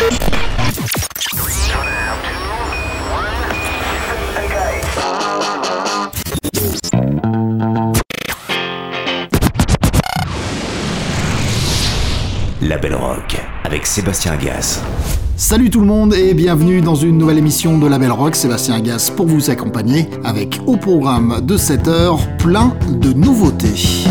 La Belle Rock avec Sébastien Gas. Salut tout le monde et bienvenue dans une nouvelle émission de La Belle Rock. Sébastien Gas pour vous accompagner avec au programme de cette heure plein de nouveautés.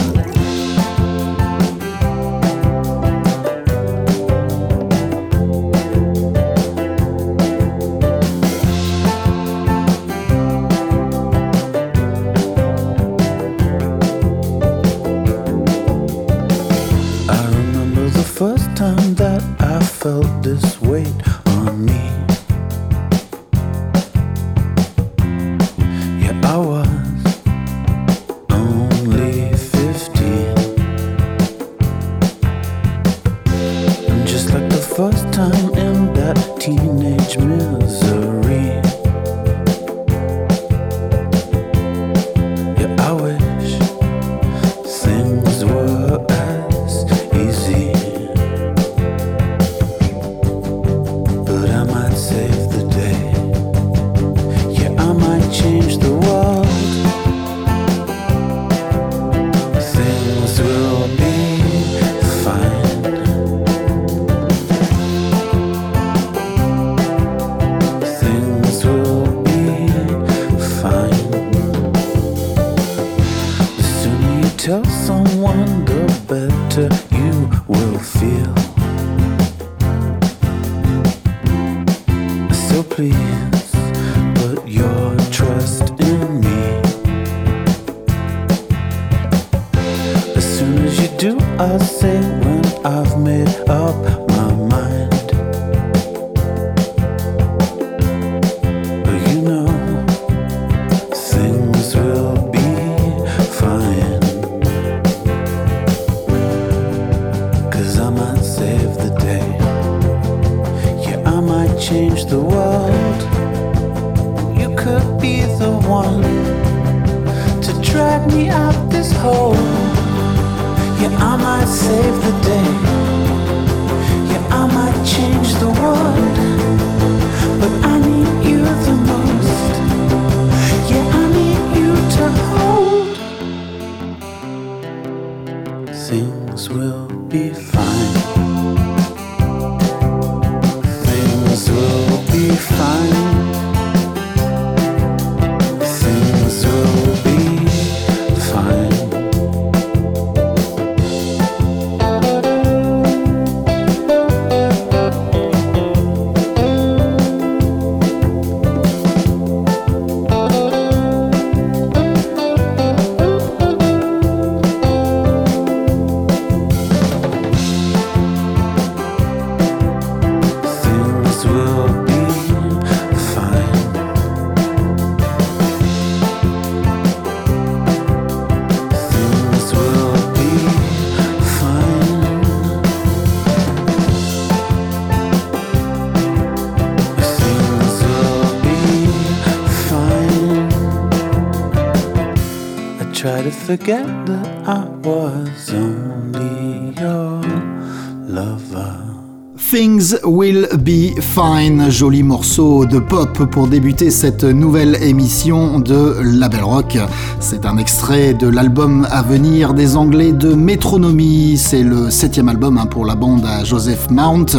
could be the one to drag me out this hole. Yeah, I might save the day. Yeah, I might change the world. But I need you. Things Will Be Fine, joli morceau de pop pour débuter cette nouvelle émission de Label Rock. C'est un extrait de l'album à venir des Anglais de Metronomy. C'est le septième album hein, pour la bande à Joseph Mount.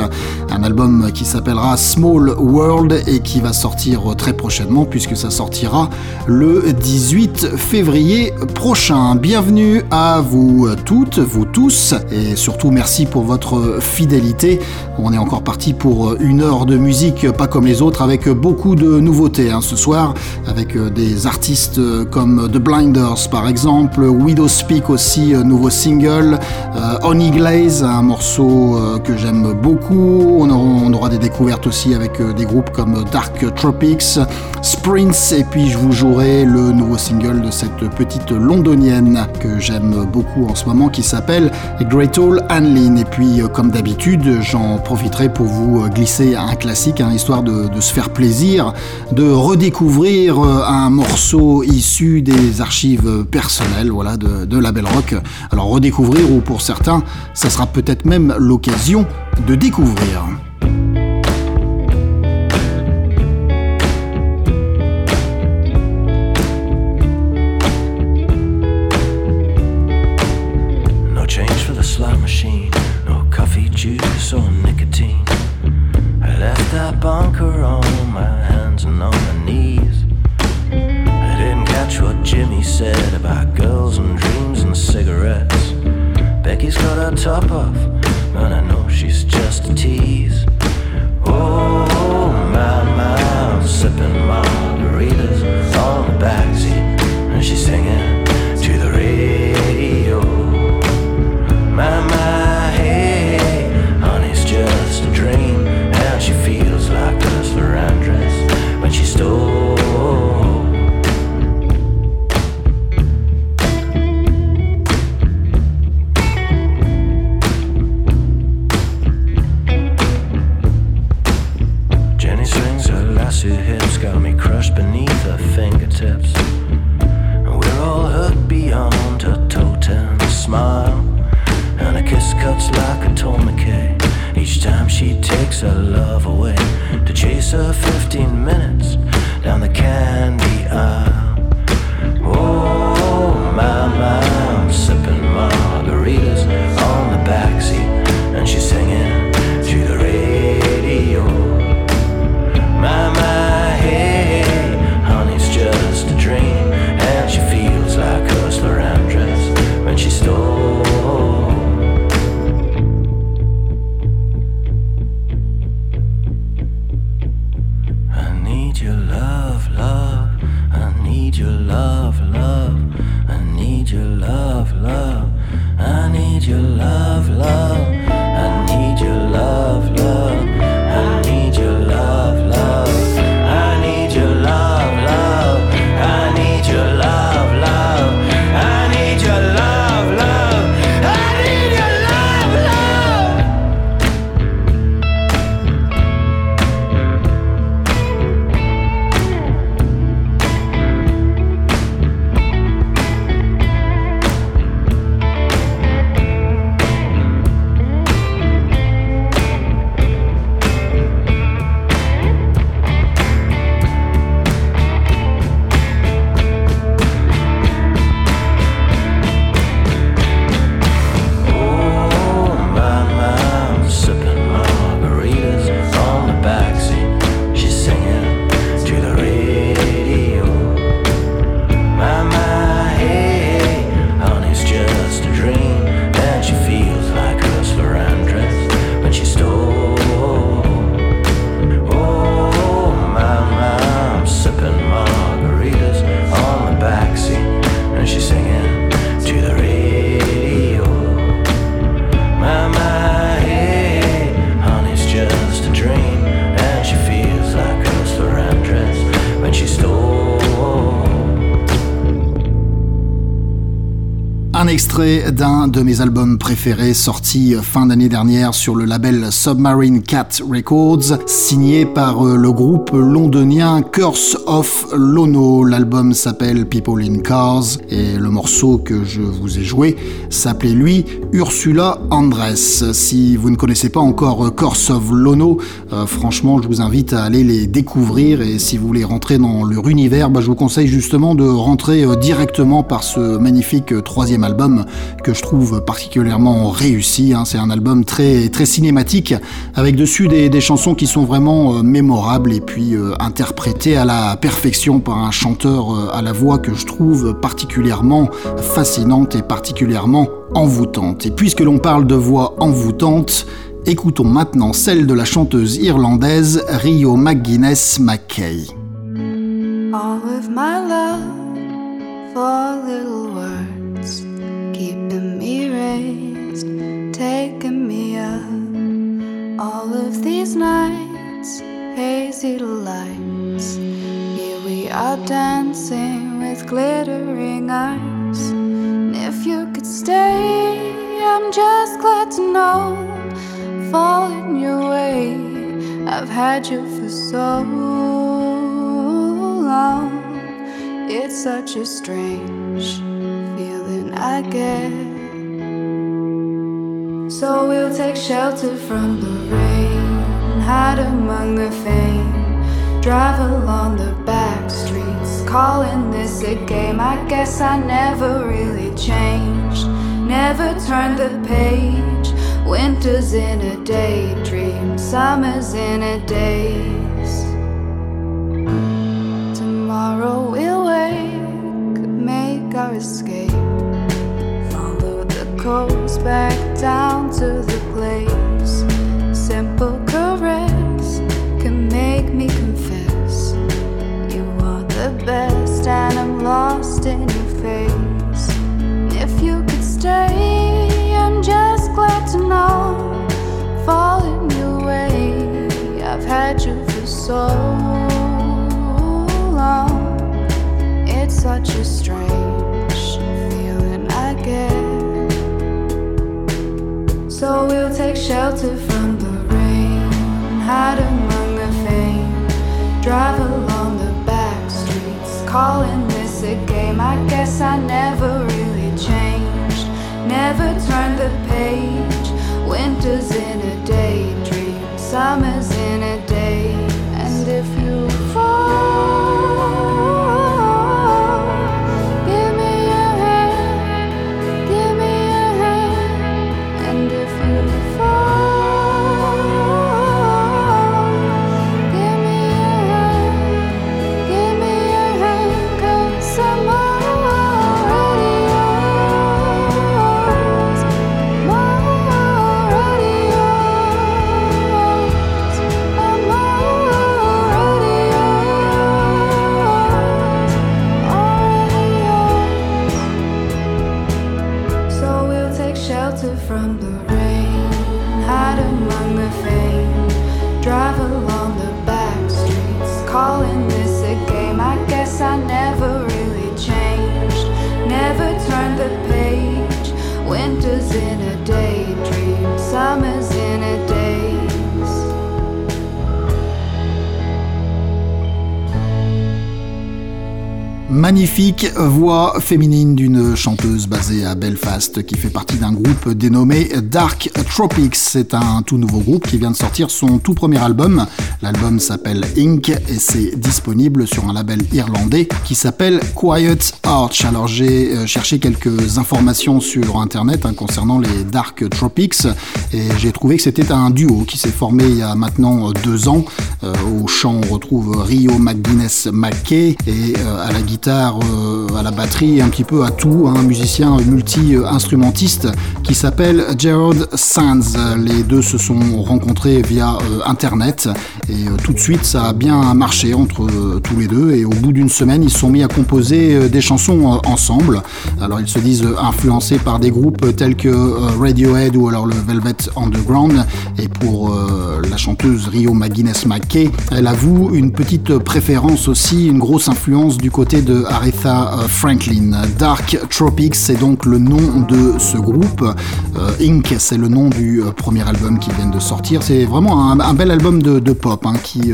Un album qui s'appellera Small World et qui va sortir très prochainement puisque ça sortira le 18 février prochain. Bienvenue à vous toutes, vous tous et surtout merci pour votre fidélité. On est encore parti pour une heure de musique pas comme les autres avec beaucoup de nouveautés hein, ce soir avec des artistes comme The Blinders par exemple, Widow Speak aussi, nouveau single, euh, Honey Glaze, un morceau euh, que j'aime beaucoup. On aura, on des découvertes aussi avec euh, des groupes comme Dark Tropics, Sprints et puis je vous jouerai le nouveau single de cette petite londonienne que j'aime beaucoup en ce moment qui s'appelle Great Hall Anlin. Et puis comme d'habitude, j'en profiterai pour vous glisser un classique, hein, histoire de, de, se faire plaisir, de redécouvrir un morceau issu des archives personnelles voilà, de, de la Belle Rock. Alors redécouvrir ou pour certains, ça sera peut-être même l'occasion de découvrir. De mes albums préférés sorti fin d'année dernière sur le label Submarine Cat Records, signé par euh, le groupe londonien Curse of Lono. L'album s'appelle People in Cars et le morceau que je vous ai joué s'appelait lui Ursula Andress. Si vous ne connaissez pas encore euh, Curse of Lono, euh, franchement je vous invite à aller les découvrir et si vous voulez rentrer dans leur univers, bah, je vous conseille justement de rentrer euh, directement par ce magnifique euh, troisième album que je trouve particulièrement réussi. hein. C'est un album très, très cinématique avec dessus des, chansons qui sont vraiment euh, mémorables et puis euh, interprétées à la perfection par un chanteur euh, à la voix que je trouve particulièrement fascinante et particulièrement envoûtante. Et puisque l'on parle de voix envoûtante, écoutons maintenant celle de la chanteuse irlandaise Rio McGuinness McKay. All of my love for little words, keeping me raised, taking me up. All of these nights, hazy lights. Here we are dancing with glittering eyes. And if you stay, I'm just glad to know. falling your way, I've had you for so long. It's such a strange feeling I get. So we'll take shelter from the rain, hide among the fame, drive along the back streets, calling this a game. I guess I never really changed, never turned the page. Winter's in a daydream, summer's in a daze. Tomorrow we'll wake, make our escape. Follow the coast back down to the place. Simple caress can make me confess. Best, and I'm lost in your face. If you could stay, I'm just glad to know. Fall in your way, I've had you for so long. It's such a strange feeling I get. So we'll take shelter from the rain, hide among the fame, drive calling this a game. I guess I never really changed, never turned the page. Winter's in a daydream, summer's in a day, and if you magnifique voix féminine d'une chanteuse basée à Belfast qui fait partie d'un groupe dénommé Dark Tropics. C'est un tout nouveau groupe qui vient de sortir son tout premier album. L'album s'appelle Ink et c'est disponible sur un label irlandais qui s'appelle Quiet Arch. Alors j'ai euh, cherché quelques informations sur internet hein, concernant les Dark Tropics et j'ai trouvé que c'était un duo qui s'est formé il y a maintenant deux ans. Euh, au chant on retrouve Rio McGuinness McKay et euh, à la guitare euh, à la batterie, un petit peu à tout, un musicien multi-instrumentiste qui s'appelle Gerard Sands. Les deux se sont rencontrés via euh, Internet et euh, tout de suite ça a bien marché entre tous les deux et au bout d'une semaine ils se sont mis à composer des chansons ensemble. Alors ils se disent influencés par des groupes tels que Radiohead ou alors le Velvet Underground et pour la chanteuse Rio McGuinness McKay, elle avoue une petite préférence aussi, une grosse influence du côté de Aretha euh, Franklin. Dark Tropics, c'est donc le nom de ce groupe. Euh, Inc, c'est le nom du euh, premier album qui vient de sortir. C'est vraiment un, bel album de, pop, hein, qui,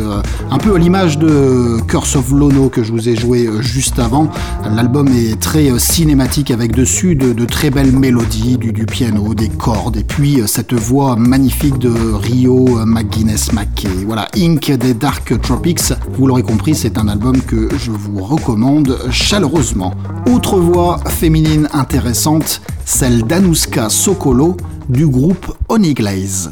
un peu à l'image de Curse of Lono que je vous ai joué juste avant. L'album est très cinématique avec dessus de, très belles mélodies, du, piano, des cordes, et puis cette voix magnifique de Rio McGuinness McKay. Voilà, Inc des Dark Tropics. Vous l'aurez compris, c'est un album que je vous recommande chaleureusement. Autre voix féminine intéressante, celle d'Anouska Sokolo du groupe Oniglaze.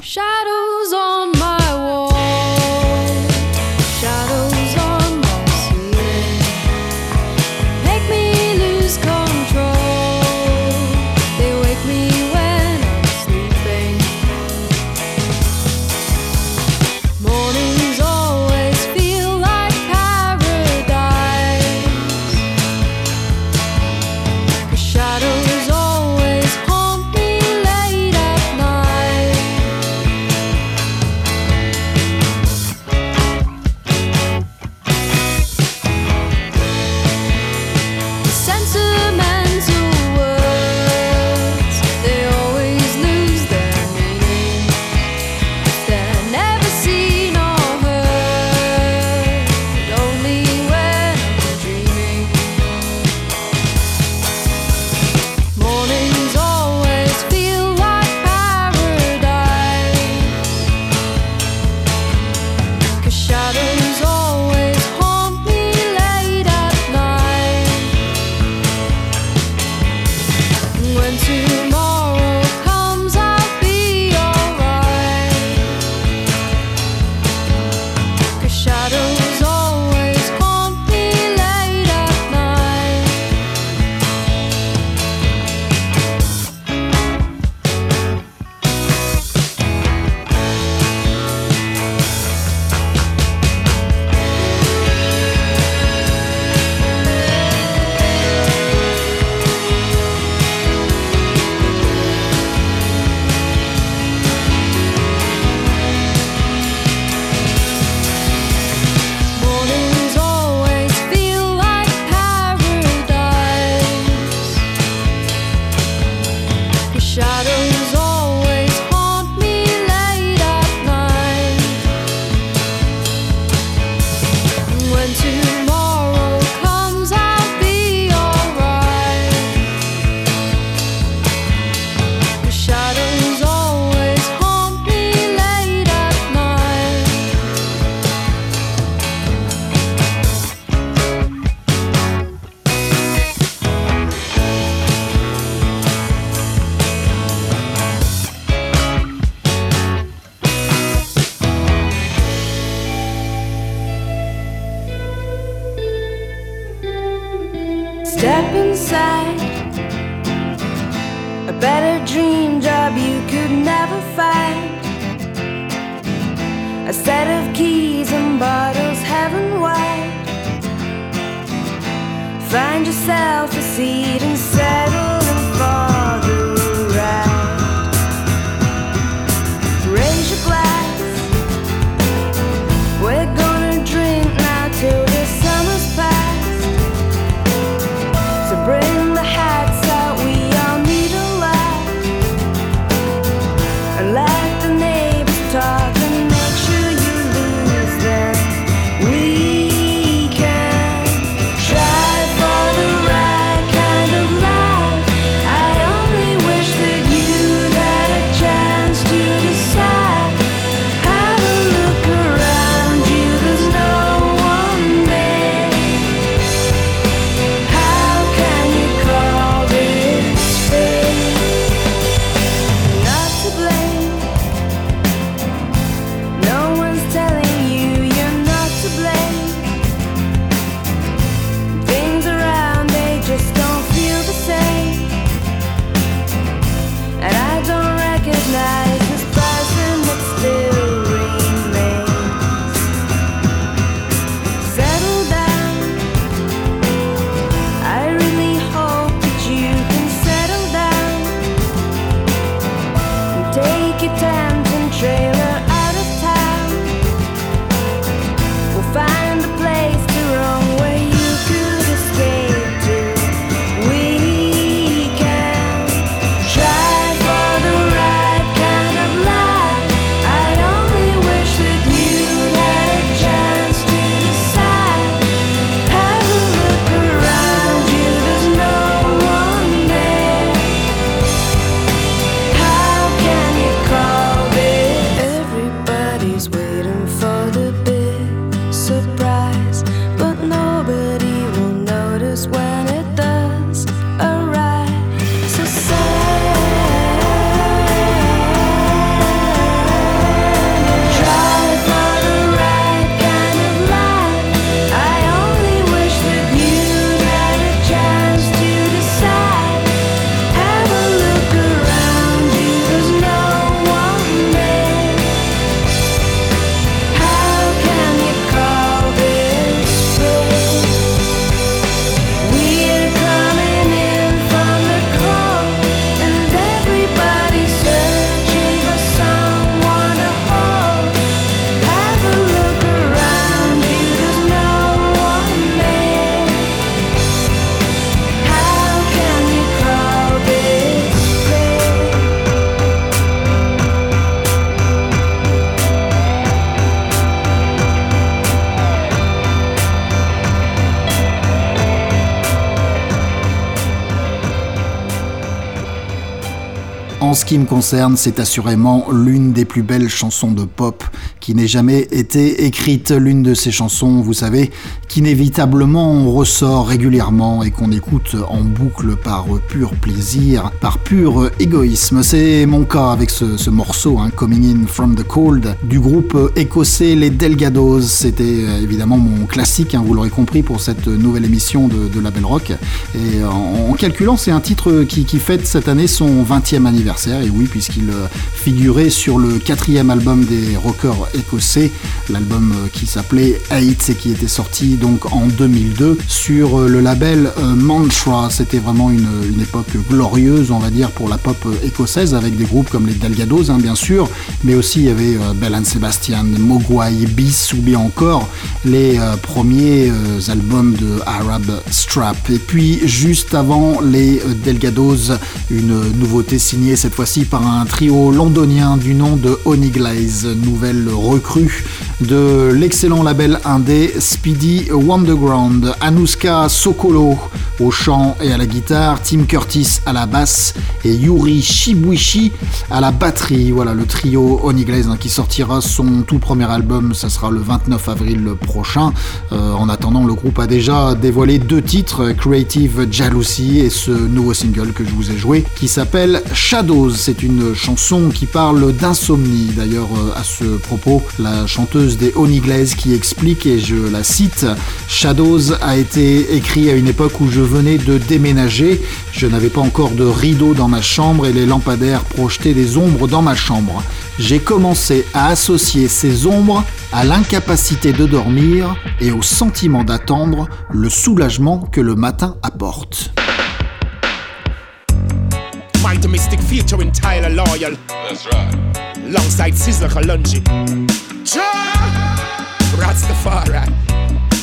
Ce qui me concerne, c'est assurément l'une des plus belles chansons de pop qui n'ait jamais été écrite. L'une de ces chansons, vous savez, qu'inévitablement ressort régulièrement et qu'on écoute en boucle par pur plaisir, par pur égoïsme. C'est mon cas avec ce, ce morceau, hein, Coming In From The Cold, du groupe écossais Les Delgados. C'était euh, évidemment mon classique, hein, vous l'aurez compris, pour cette nouvelle émission de, de La Belle Rock. Et en, en calculant, c'est un titre qui, qui fête cette année son 20e anniversaire. Et oui, puisqu'il euh, figurait sur le quatrième album des rockers écossais, l'album euh, qui s'appelait Eight et qui était sorti donc en 2002 sur euh, le label euh, Mantra. C'était vraiment une, époque glorieuse, on va dire, pour la pop écossaise, avec des groupes comme les Delgados, hein, bien sûr, mais aussi il y avait Bell and Sebastian, Mogwai, Bis ou bien encore les euh, premiers euh, albums de Arab Strap. Et puis juste avant les euh, Delgados, une nouveauté signée cette fois-ci par un trio londonien du nom de Honey Glaze, nouvelle recrue de l'excellent label indé Speedy Wonderground. Anuska Sokolo au chant et à la guitare, Tim Curtis à la basse et Yuri Shibuishi à la batterie. Voilà le trio Honey Glaze hein, qui sortira son tout premier album, ça sera le 29 avril prochain. En attendant, le groupe a déjà dévoilé deux titres, Creative Jealousy et ce nouveau single que je vous ai joué qui s'appelle Shadows. C'est une chanson qui parle d'insomnie. D'ailleurs, à ce propos, la chanteuse des Honey Glaze qui explique, et je la cite, Shadows a été écrit à une époque où je venais de déménager. Je n'avais pas encore de rideau dans ma chambre et les lampadaires projetaient des ombres dans ma chambre. J'ai commencé à associer ces ombres à l'incapacité de dormir et au sentiment d'attendre le soulagement que le matin apporte.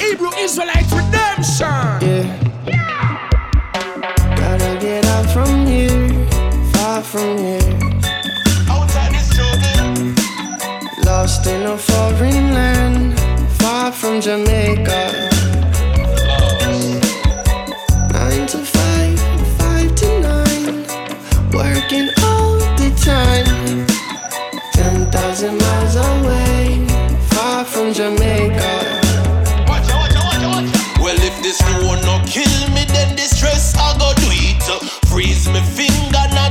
Hebrew Israelite redemption. Yeah. Gotta get out from here, far from here. Lost in a foreign land, far from Jamaica. Nine to five, five to nine, working all the time. Ten thousand miles away, far from Jamaica. Well, if this no no kill me, then the stress I go do it. Freeze me finger, not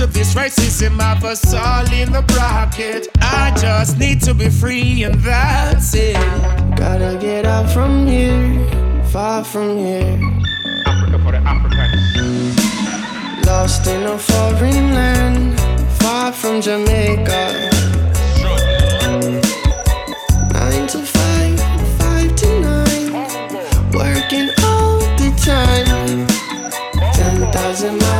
to this racism, have us all in the bracket. I just need to be free, and that's it. Gotta get out from here, far from here. Africa for the Africans. Lost in a foreign land far from Jamaica. Nine to five, five to nine, working all the time. Ten thousand miles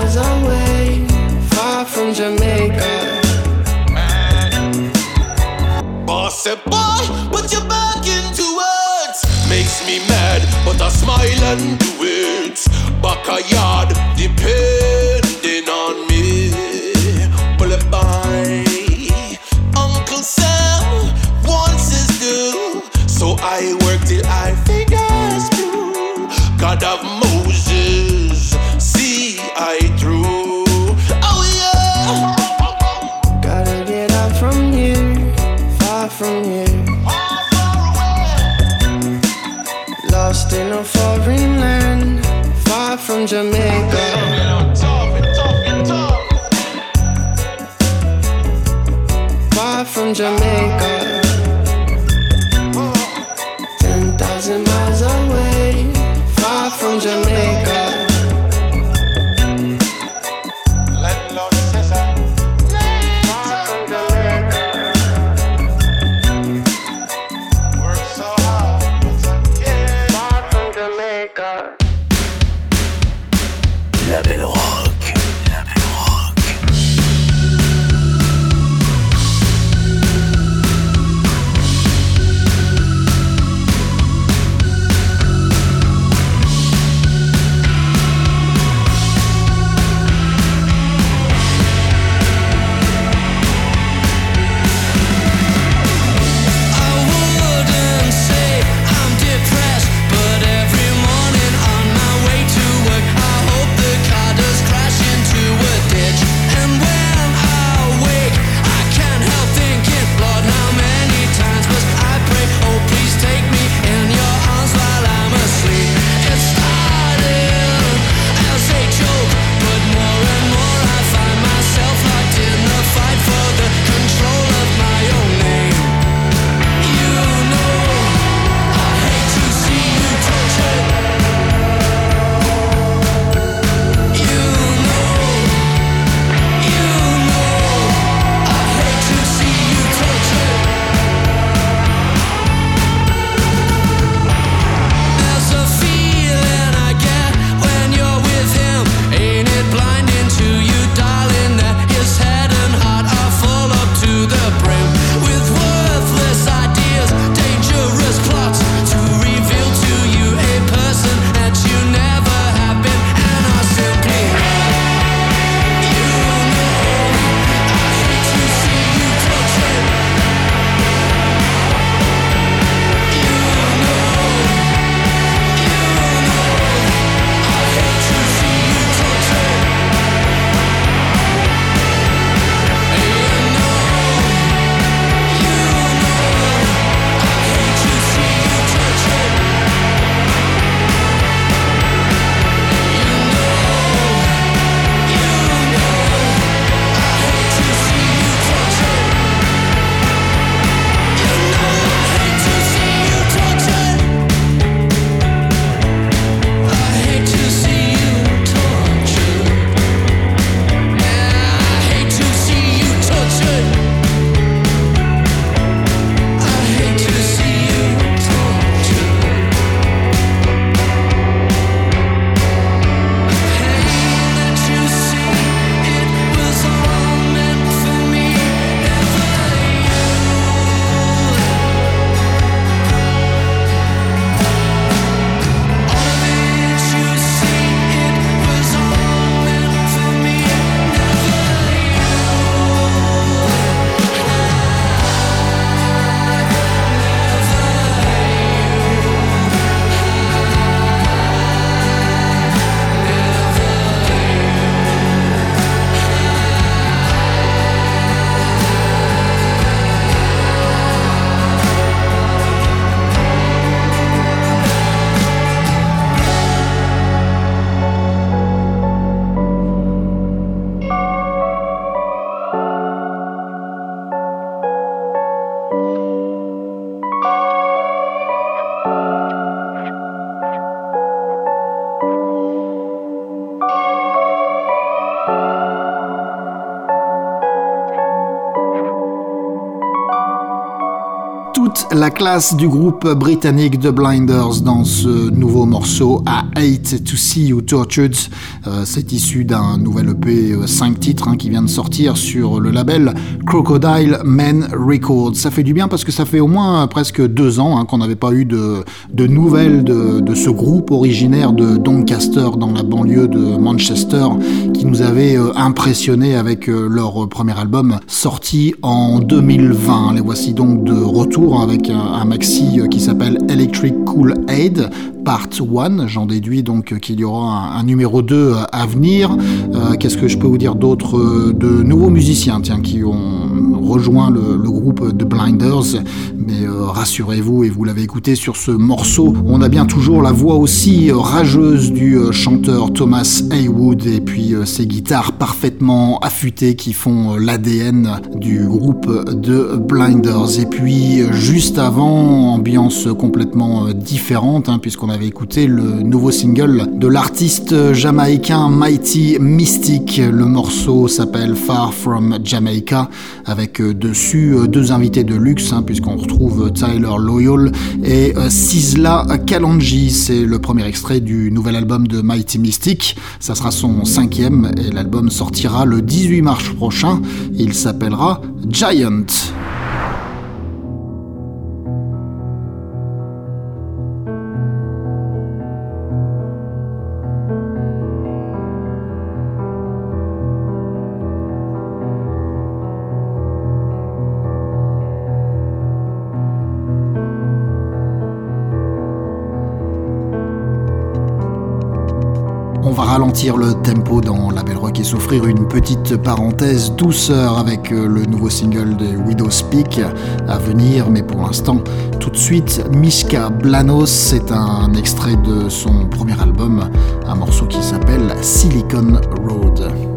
smile and do it. Backyard, depending la classe du groupe britannique The Blinders dans ce nouveau morceau à Hate to See You Tortured. Euh, c'est issu d'un nouvel EP 5 euh, titres hein, qui vient de sortir sur le label Crocodile Men Records. Ça fait du bien parce que ça fait au moins presque deux ans hein, qu'on n'avait pas eu de, nouvelles de, ce groupe originaire de Doncaster dans la banlieue de Manchester qui nous avait euh, impressionné avec leur premier album sorti en 2020. Les voici donc de retour avec un, maxi qui s'appelle Electric Cool Aid Part 1. J'en déduis donc qu'il y aura un, numéro 2 à venir. Euh, qu'est-ce que je peux vous dire d'autre euh, De nouveaux musiciens tiens, qui ont rejoint le, groupe de Blinders. Mais euh, rassurez-vous, et vous l'avez écouté sur ce morceau, on a bien toujours la voix aussi rageuse du chanteur Thomas Haywood et puis ses guitares parfaitement affûtées qui font l'ADN du groupe de Blinders. Et puis juste avant, ambiance complètement différente, hein, puisqu'on avait écouté le nouveau single de l'artiste jamaïcain Mighty Mystic. Le morceau s'appelle Far From Jamaica, avec dessus euh, deux invités de luxe, hein, puisqu'on retrouve Tyler Loyal et euh, Sisla Kalonji. C'est le premier extrait du nouvel album de Mighty Mystic. Ça sera son cinquième et l'album sortira le 18 mars prochain. Il s'appellera Giant. Ralentir le tempo dans la Belle Rock et s'offrir une petite parenthèse douceur avec euh, le nouveau single de Widow Speak à venir, mais pour l'instant, tout de suite, Mishka Blanos, c'est un extrait de son premier album, un morceau qui s'appelle Silicon Road.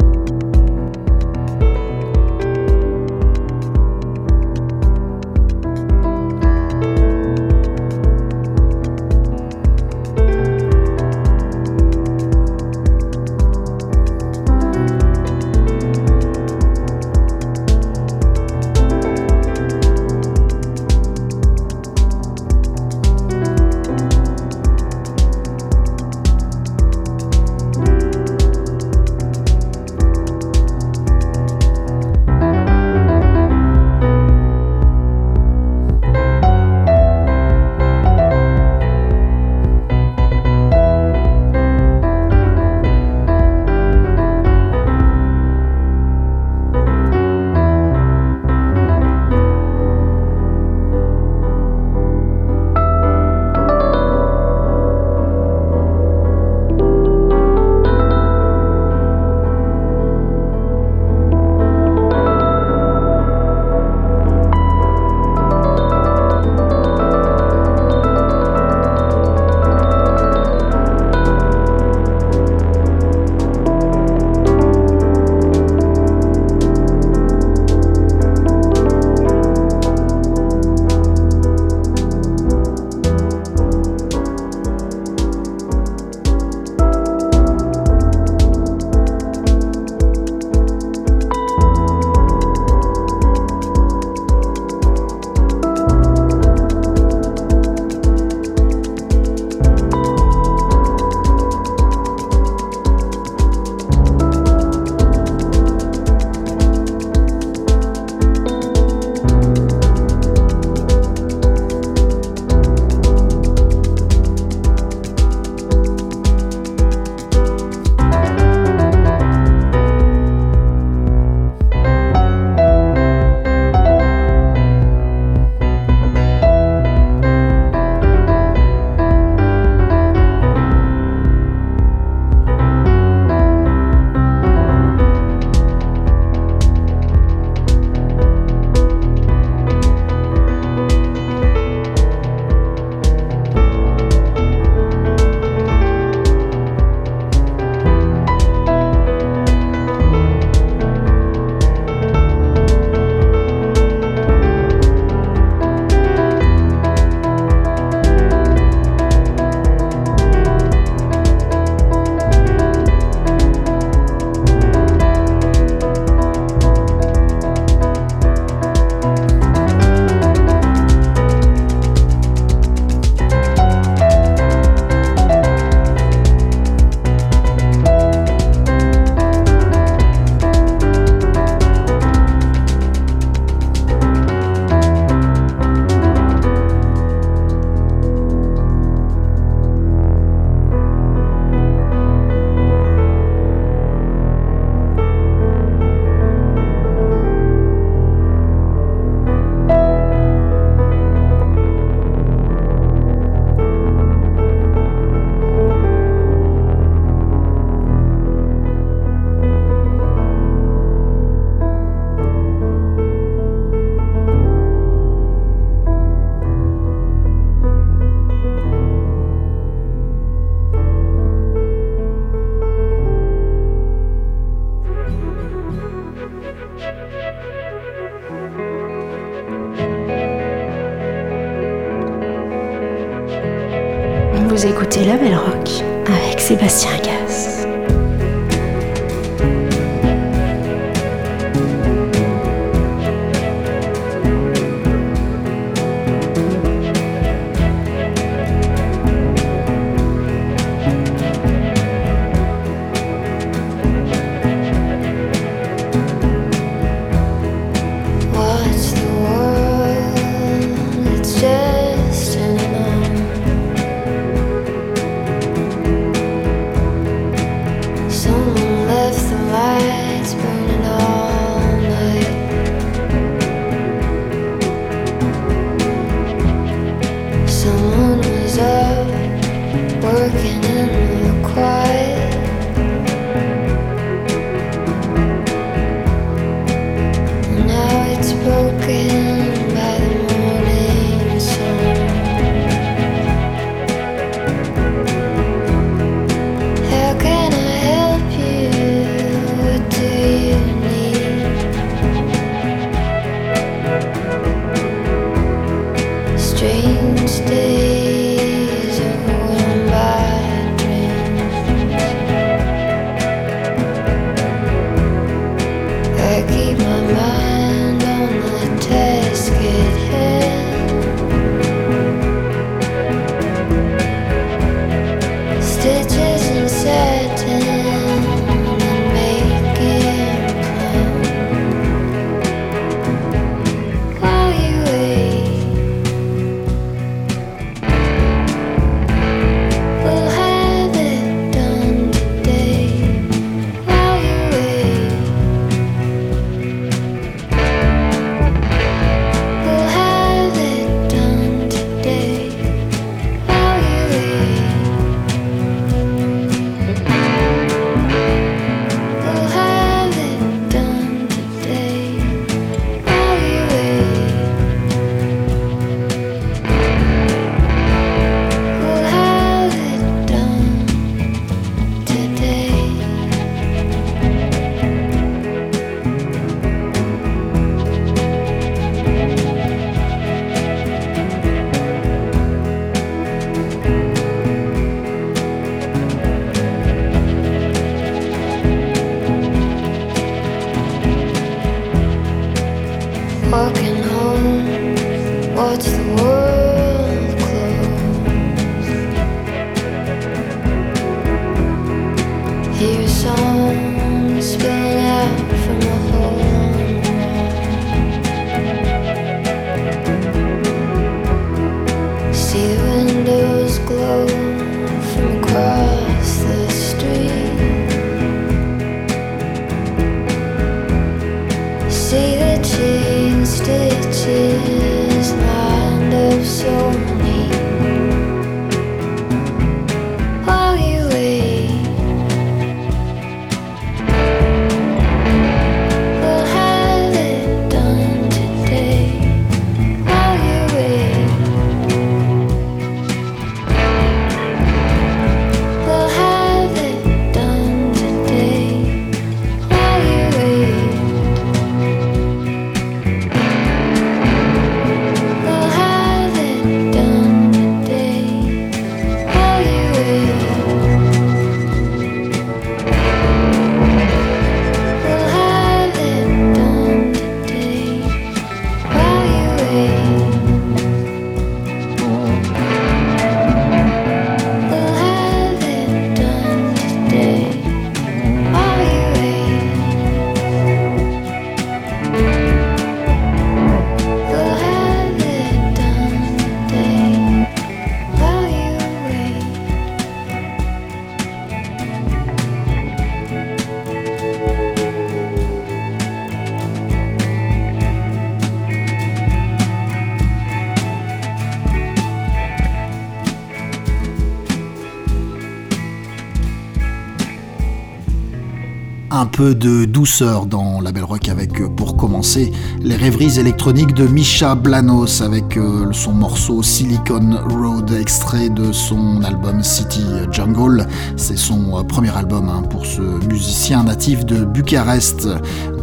Peu de douceur dans la Belle Rock avec, euh, pour commencer, les rêveries électroniques de Misha Blanos avec euh, son morceau Silicon Road, extrait de son album City Jungle. C'est son euh, premier album hein, pour ce musicien natif de Bucarest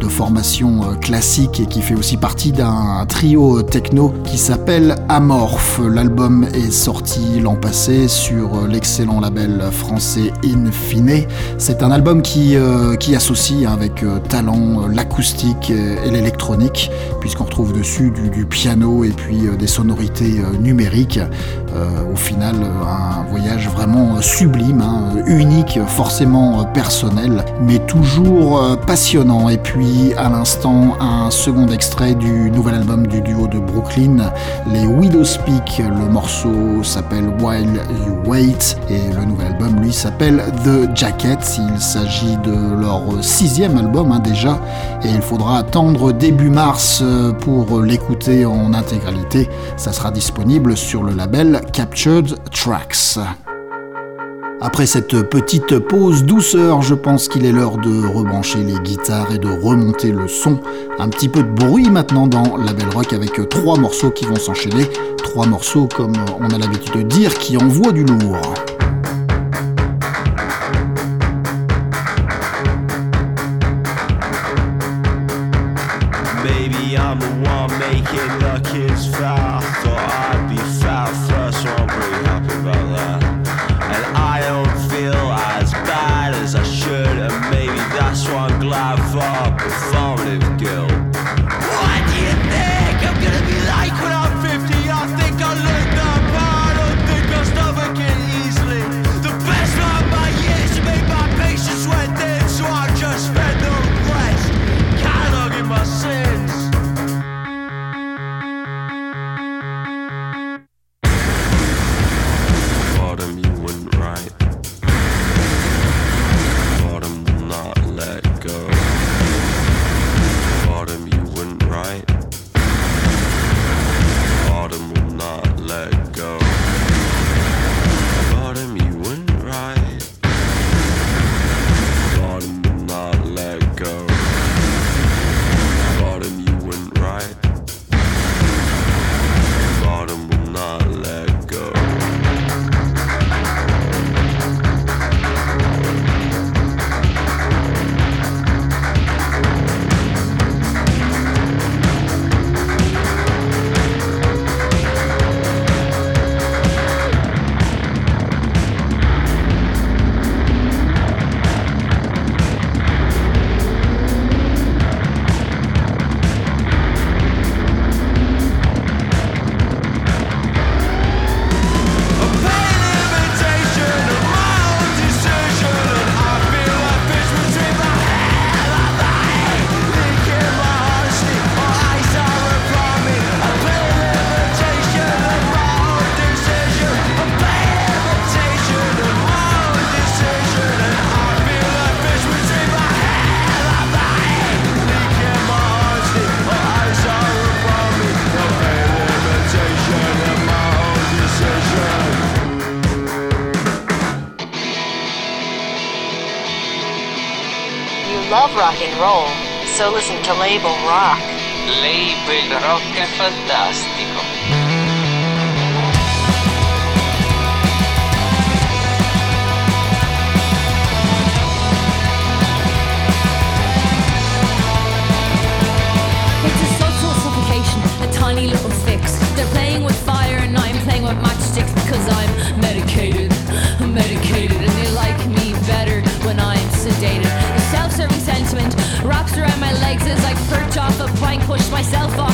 de formation classique et qui fait aussi partie d'un trio techno qui s'appelle Amorph. L'album est sorti l'an passé sur l'excellent label français Infine. C'est un album qui, qui associe avec talent l'acoustique et l'électronique, puisqu'on retrouve dessus du, du, piano et puis des sonorités numériques. au final, un voyage vraiment sublime, hein, unique, forcément personnel, mais toujours passionnant. Et puis à l'instant, un second extrait du nouvel album du duo de Brooklyn, les Widow Speak. Le morceau s'appelle While You Wait et le nouvel album lui s'appelle The Jacket. Il s'agit de leur sixième album hein, déjà et il faudra attendre début mars pour l'écouter en intégralité. Ça sera disponible sur le label Captured Tracks. Après cette petite pause douceur, je pense qu'il est l'heure de rebrancher les guitares et de remonter le son. Un petit peu de bruit maintenant dans la Belle Rock avec trois morceaux qui vont s'enchaîner. Trois morceaux, comme on a l'habitude de dire, qui envoient du lourd. So listen to Label Rock. Label Rock è fantastico. Push myself off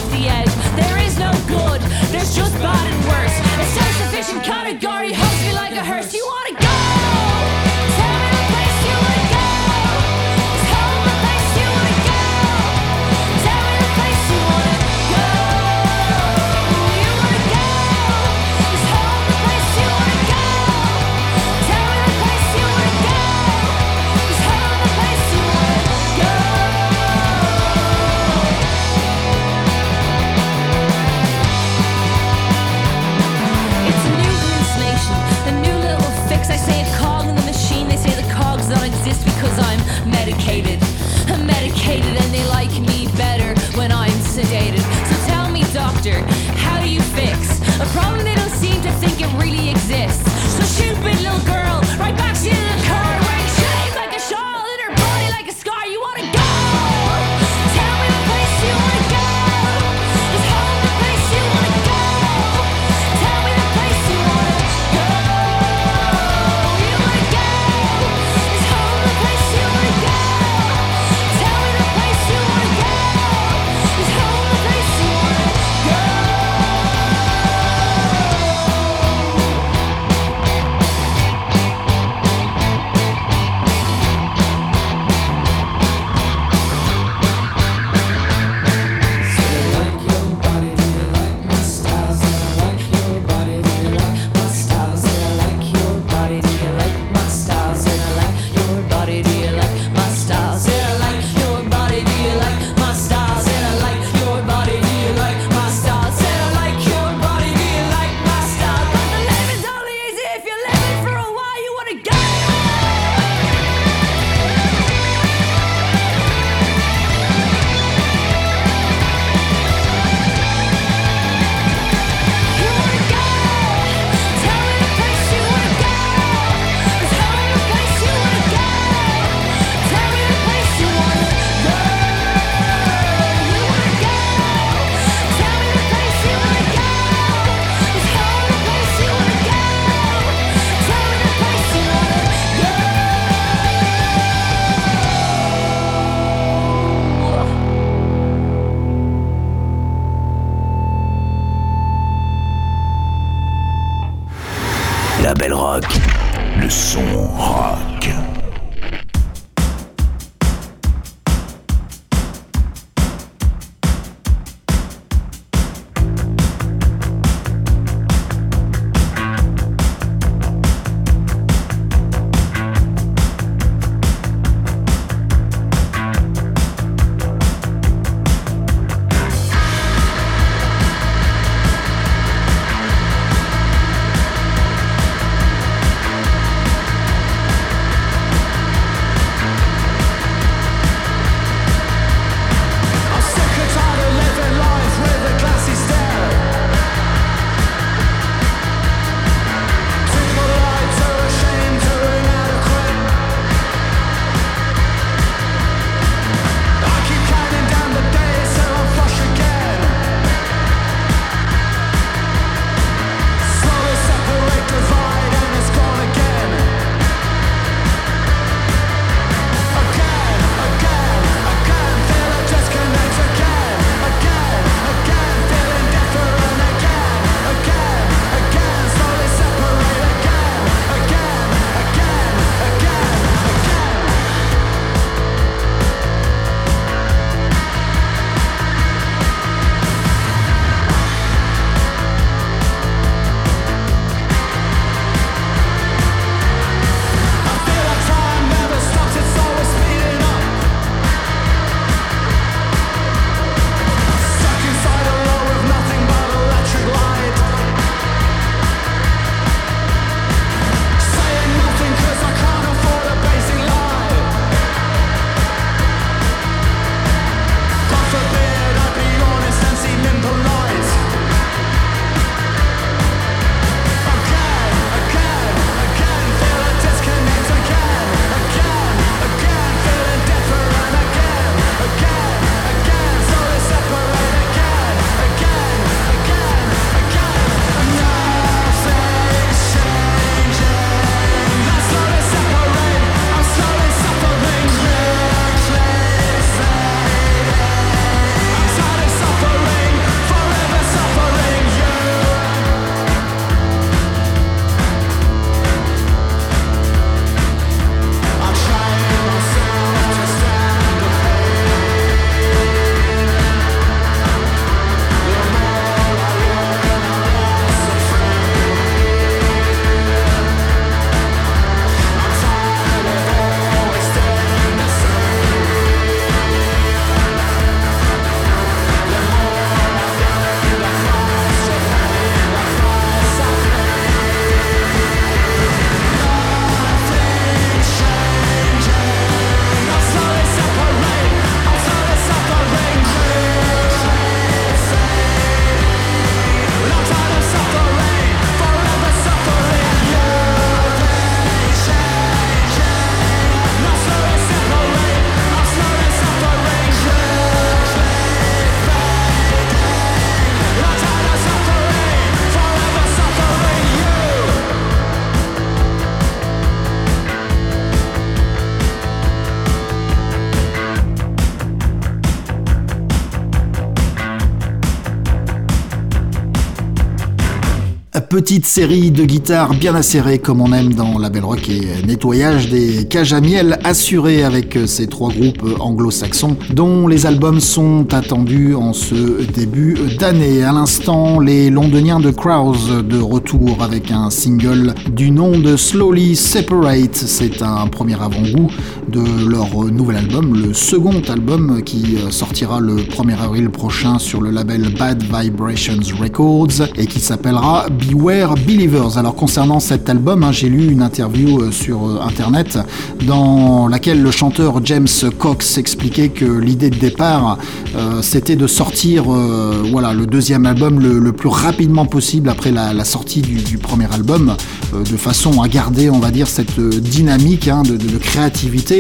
petite série de guitares bien acérées comme on aime dans la Belle Rock et nettoyage des cages à miel assurés avec ces trois groupes anglo-saxons dont les albums sont attendus en ce début d'année. À l'instant, les londoniens de Krause de retour avec un single du nom de Slowly Separate. C'est un premier avant-goût de leur nouvel album, le second album qui sortira le 1er avril prochain sur le label Bad Vibrations Records et qui s'appellera Beware Believers. Alors concernant cet album, hein, j'ai lu une interview euh, sur euh, internet dans laquelle le chanteur James Cox expliquait que l'idée de départ euh, c'était de sortir voilà, le deuxième album le, plus rapidement possible après la, sortie du, premier album, de façon à garder on va dire cette dynamique hein, de, créativité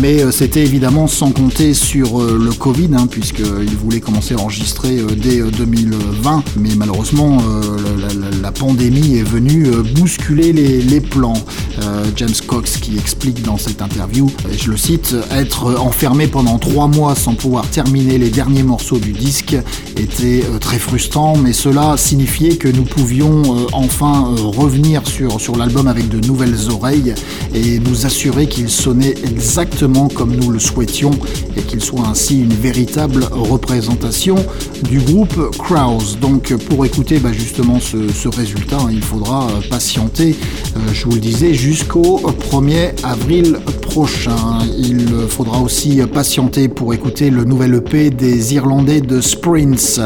mais c'était évidemment sans compter sur le Covid, hein, puisqu'il voulait commencer à enregistrer dès 2020, mais malheureusement la, pandémie est venue bousculer les, les plans. James Cox qui explique dans cette interview, et je le cite, être enfermé pendant trois mois sans pouvoir terminer les derniers morceaux du disque était très frustrant, mais cela signifiait que nous pouvions enfin revenir sur, sur l'album avec de nouvelles oreilles et nous assurer qu'il sonnait exactement comme nous le souhaitions et qu'il soit ainsi une véritable représentation du groupe Krause. Donc pour écouter bah, justement ce, résultat, hein, il faudra euh, patienter, euh, je vous le disais, jusqu'au 1er avril prochain. Il faudra aussi patienter pour écouter le nouvel EP des Irlandais de Sprints,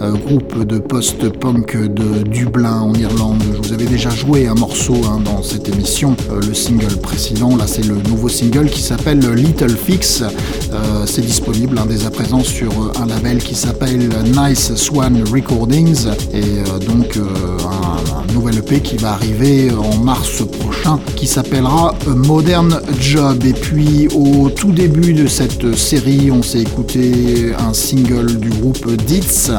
euh, groupe de post-punk de Dublin en Irlande. Je vous avais déjà joué un morceau hein, dans cette émission, le single précédent. Là, c'est le nouveau single qui s'appelle Little Fix. Euh, c'est disponible hein, dès à présent sur euh, un label qui s'appelle Nice Swan Recordings et donc un, nouvel EP qui va arriver en mars prochain qui s'appellera Modern Job. Et puis au tout début de cette série, on s'est écouté un single du groupe Ditz,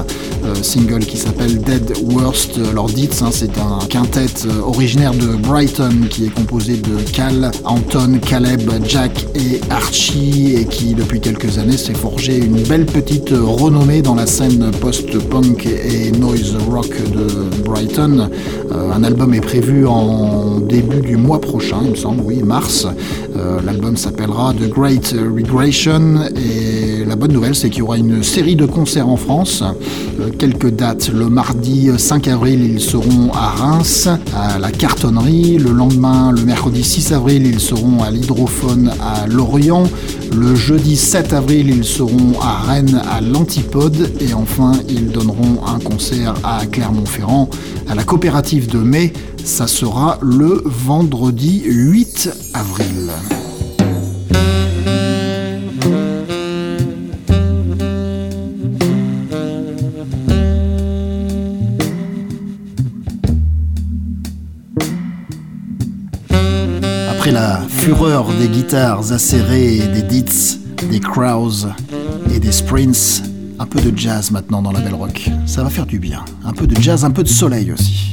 single qui s'appelle Dead Worst. Alors Ditz, hein, c'est un quintet euh, originaire de Brighton qui est composé de Cal, Anton, Caleb, Et Archie et qui depuis quelques années s'est forgé une belle petite renommée dans la scène post-punk et noise rock de Brighton. Euh, un album est prévu en début du mois prochain, il me semble, oui, mars. Euh, l'album s'appellera The Great Regression et la bonne nouvelle c'est qu'il y aura une série de concerts en France. quelques dates. Le mardi 5 avril, ils seront à Reims, à la cartonnerie. Le lendemain, le mercredi 6 avril, ils seront à l'hydrophone à Lorient. Le jeudi 7 avril, ils seront à Rennes à l'Antipode. Et enfin, ils donneront un concert à Clermont-Ferrand, à la coopérative de mai. Ça sera le vendredi 8 avril. Des guitares acérées, des dits, des crows et des sprints, un peu de jazz maintenant dans la belle rock. Ça va faire du bien. Un peu de jazz, un peu de soleil aussi.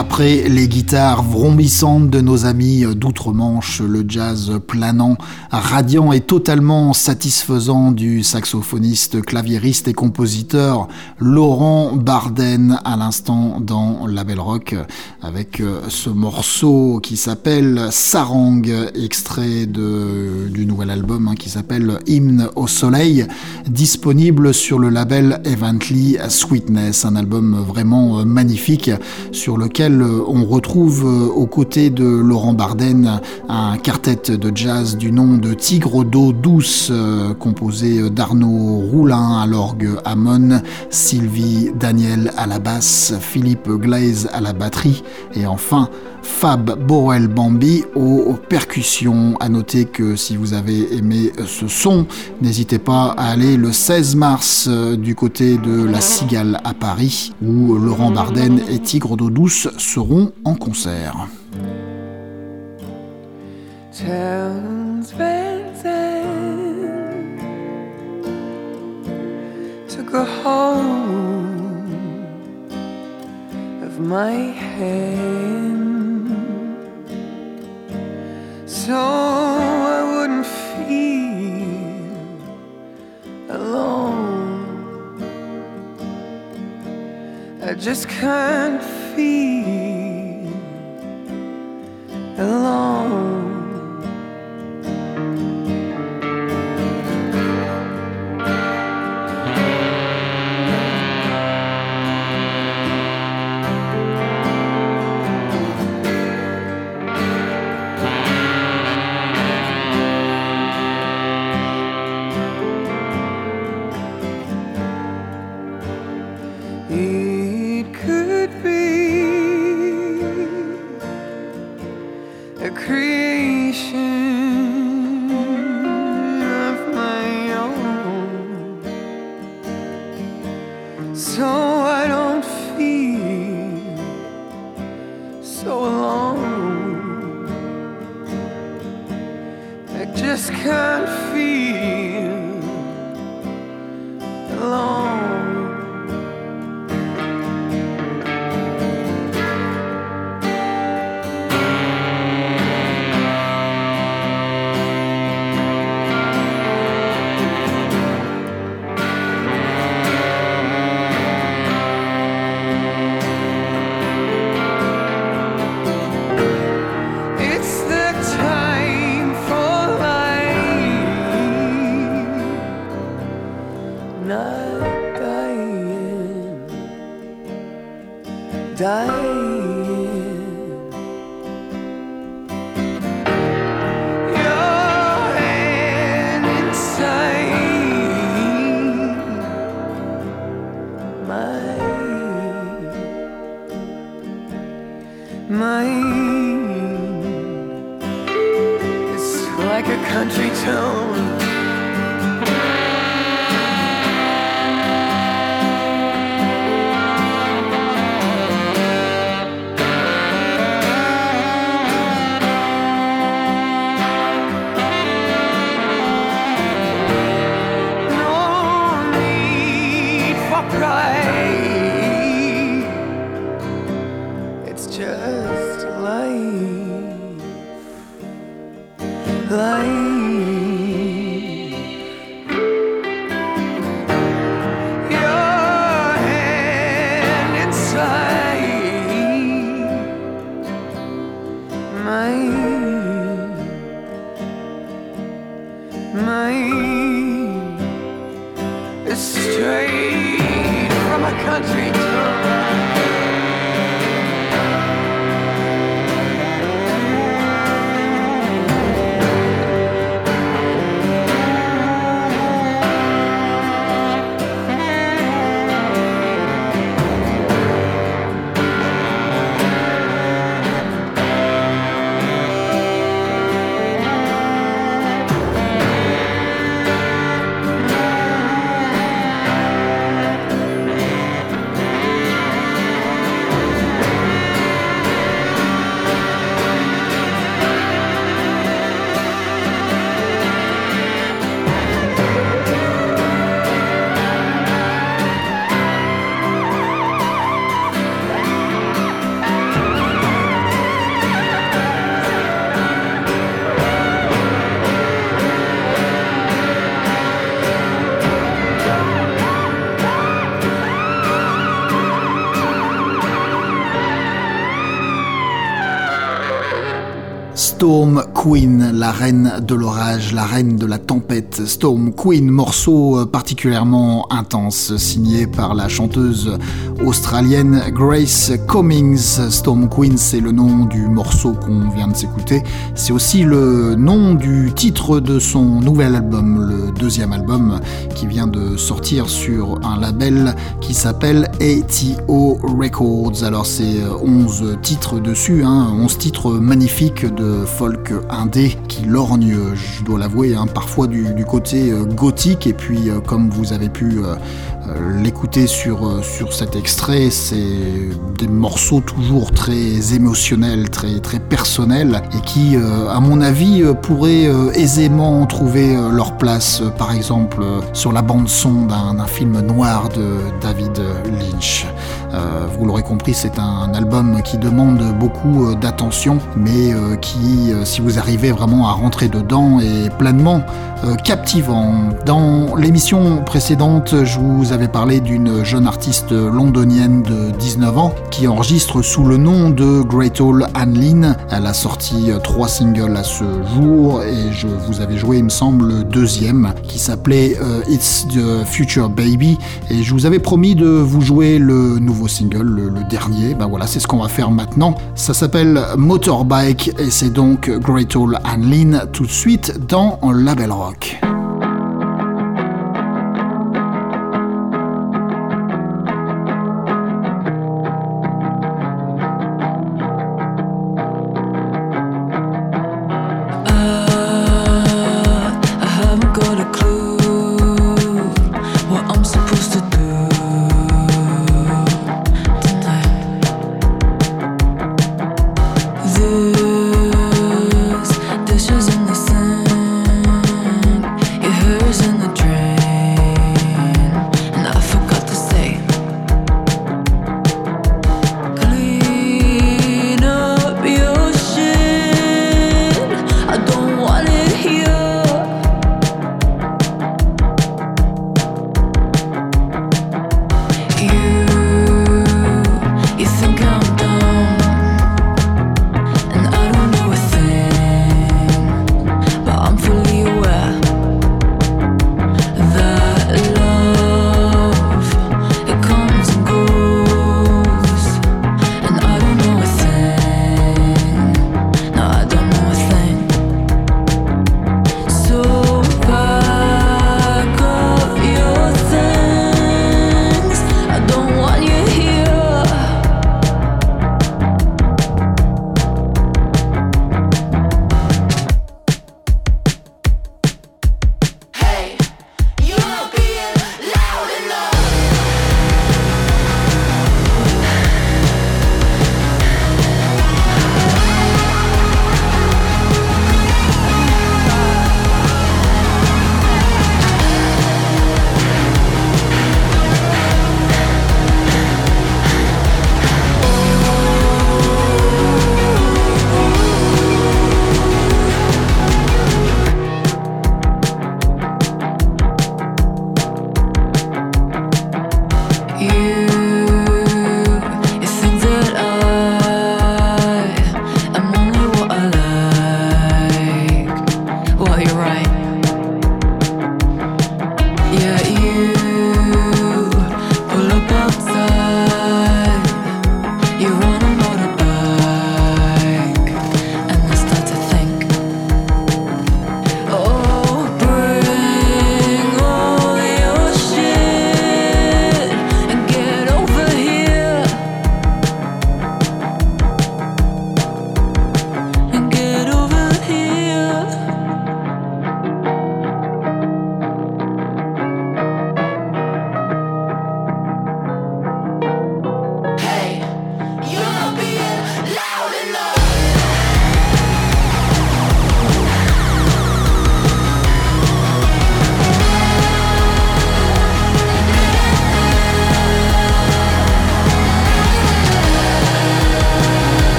Après les guitares vrombissantes de nos amis d'outre-Manche, le jazz planant, radiant et totalement satisfaisant du saxophoniste, claviériste et compositeur Laurent Barden à l'instant dans La Belle Rock avec ce morceau qui s'appelle Sarang, extrait de, du nouvel album hein, qui s'appelle Hymne au Soleil, disponible sur le label Evently Sweetness, un album vraiment magnifique sur lequel on retrouve aux côtés de Laurent Barden un quartet de jazz du nom de Tigre d'eau douce, composé d'Arnaud Roulin à l'orgue Amon, Sylvie Daniel à la basse, Philippe Glaise à la batterie et enfin Fab Borel Bambi aux percussions. À noter que si vous avez aimé ce son, n'hésitez pas à aller le 16 mars euh, du côté de la Cigale à Paris, où Laurent Barden et Tigre d'eau douce seront en concert. So I wouldn't feel alone. I just can't feel alone. just can't Storm Queen, la reine de l'orage, la reine de la tempête. Storm Queen, morceau euh, particulièrement intense, signé par la chanteuse australienne Grace Cummings. Storm Queen, c'est le nom du morceau qu'on vient de s'écouter. C'est aussi le nom du titre de son nouvel album, le deuxième album qui vient de sortir sur un label qui s'appelle ATO Records. Alors c'est 11 euh, titres dessus, hein, 11 titres magnifiques de folk indé qui lorgne, je dois l'avouer, hein, parfois du, côté euh, gothique. Et puis, euh, comme vous avez pu l'écouter sur, sur cet extrait, c'est des morceaux toujours très émotionnels, très, très personnels, et qui, à mon avis, pourraient aisément trouver leur place, par exemple, sur la bande-son d'un film noir de David Lynch. vous l'aurez compris, c'est un album qui demande beaucoup d'attention, mais qui, euh, si vous arrivez vraiment à rentrer dedans, est pleinement euh, captivant. Dans l'émission précédente, je vous avais parlé d'une jeune artiste londonienne de 19 ans qui enregistre sous le nom de Great Hall Anne Elle a sorti euh, trois singles à ce jour et je vous avais joué, il me semble, le deuxième qui s'appelait It's the Future Baby et je vous avais promis de vous jouer le nouveau single, le, dernier. Ben voilà, c'est ce qu'on va faire maintenant. Ça s'appelle Motorbike et c'est donc Great Hall Anne tout de suite dans Label Rock.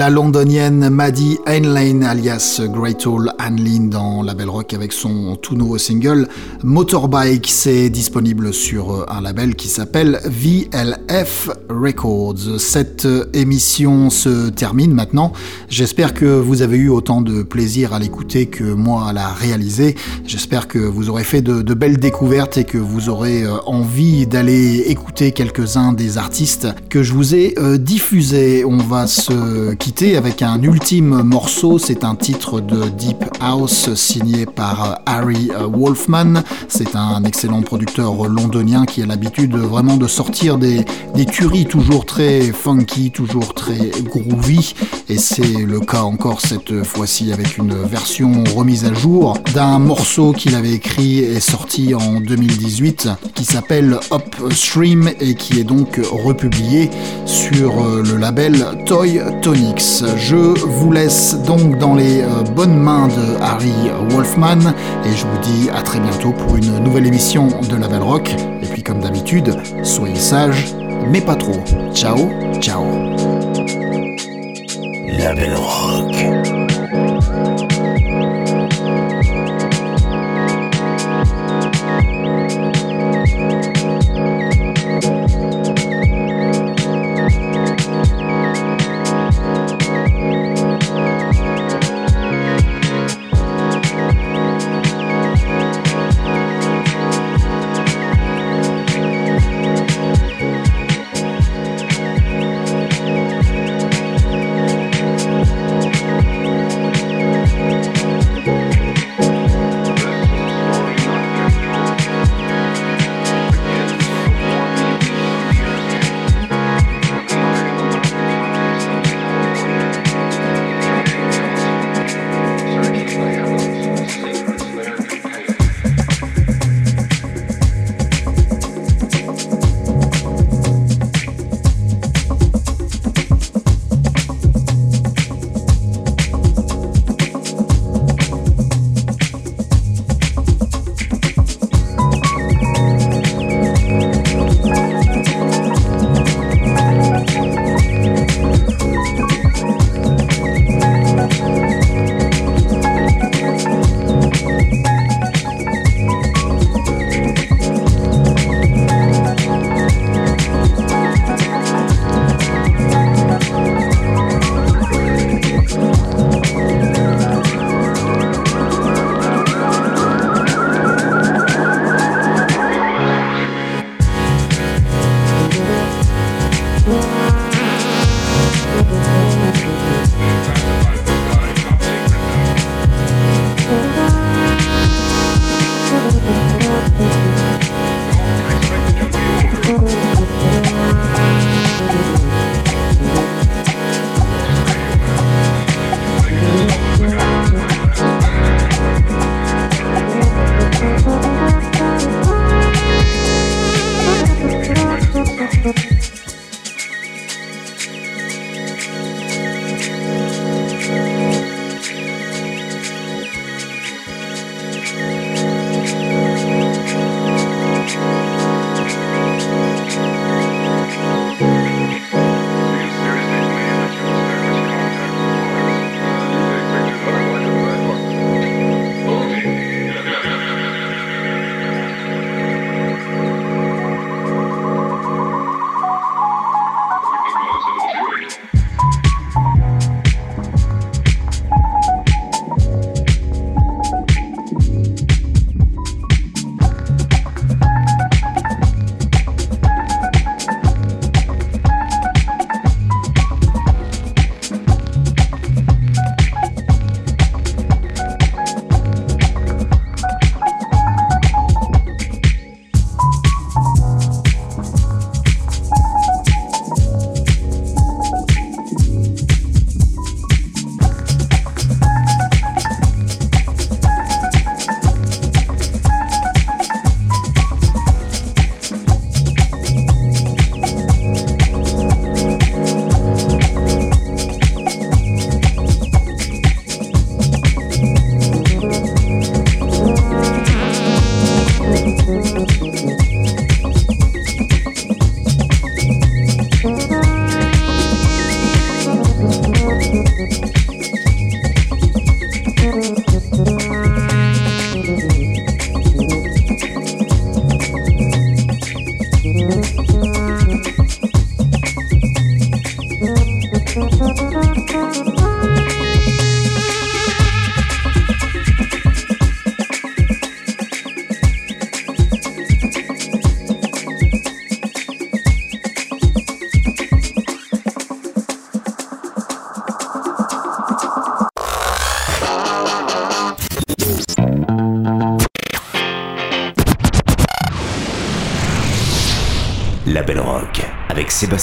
La londonienne Maddie Heinlein alias Great Hall Hanlin dans la Belle Rock avec son tout nouveau single Motorbike. C'est disponible sur un label qui s'appelle VLF Records. Cette émission se termine maintenant. J'espère que vous avez eu autant de plaisir à l'écouter que moi à la réaliser. J'espère que vous aurez fait de, de, belles découvertes et que vous aurez envie d'aller écouter quelques-uns des artistes que je vous ai diffusés. On va se quitter avec un ultime morceau. C'est un titre de Deep House signé par Harry Wolfman. C'est un excellent producteur londonien qui a l'habitude vraiment de sortir des, des tueries toujours très funky, toujours très groovy. Et c'est le cas encore cette fois-ci avec une version remise à jour d'un morceau qu'il avait écrit et sorti en 2018 qui s'appelle Upstream et qui est donc republié sur le label Toy Tonics. Je vous laisse donc dans les bonnes mains de Harry Wolfman et je vous dis à très bientôt pour une nouvelle émission de Label Rock. Et puis comme d'habitude, soyez sages, mais pas trop. Ciao, ciao.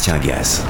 La Belle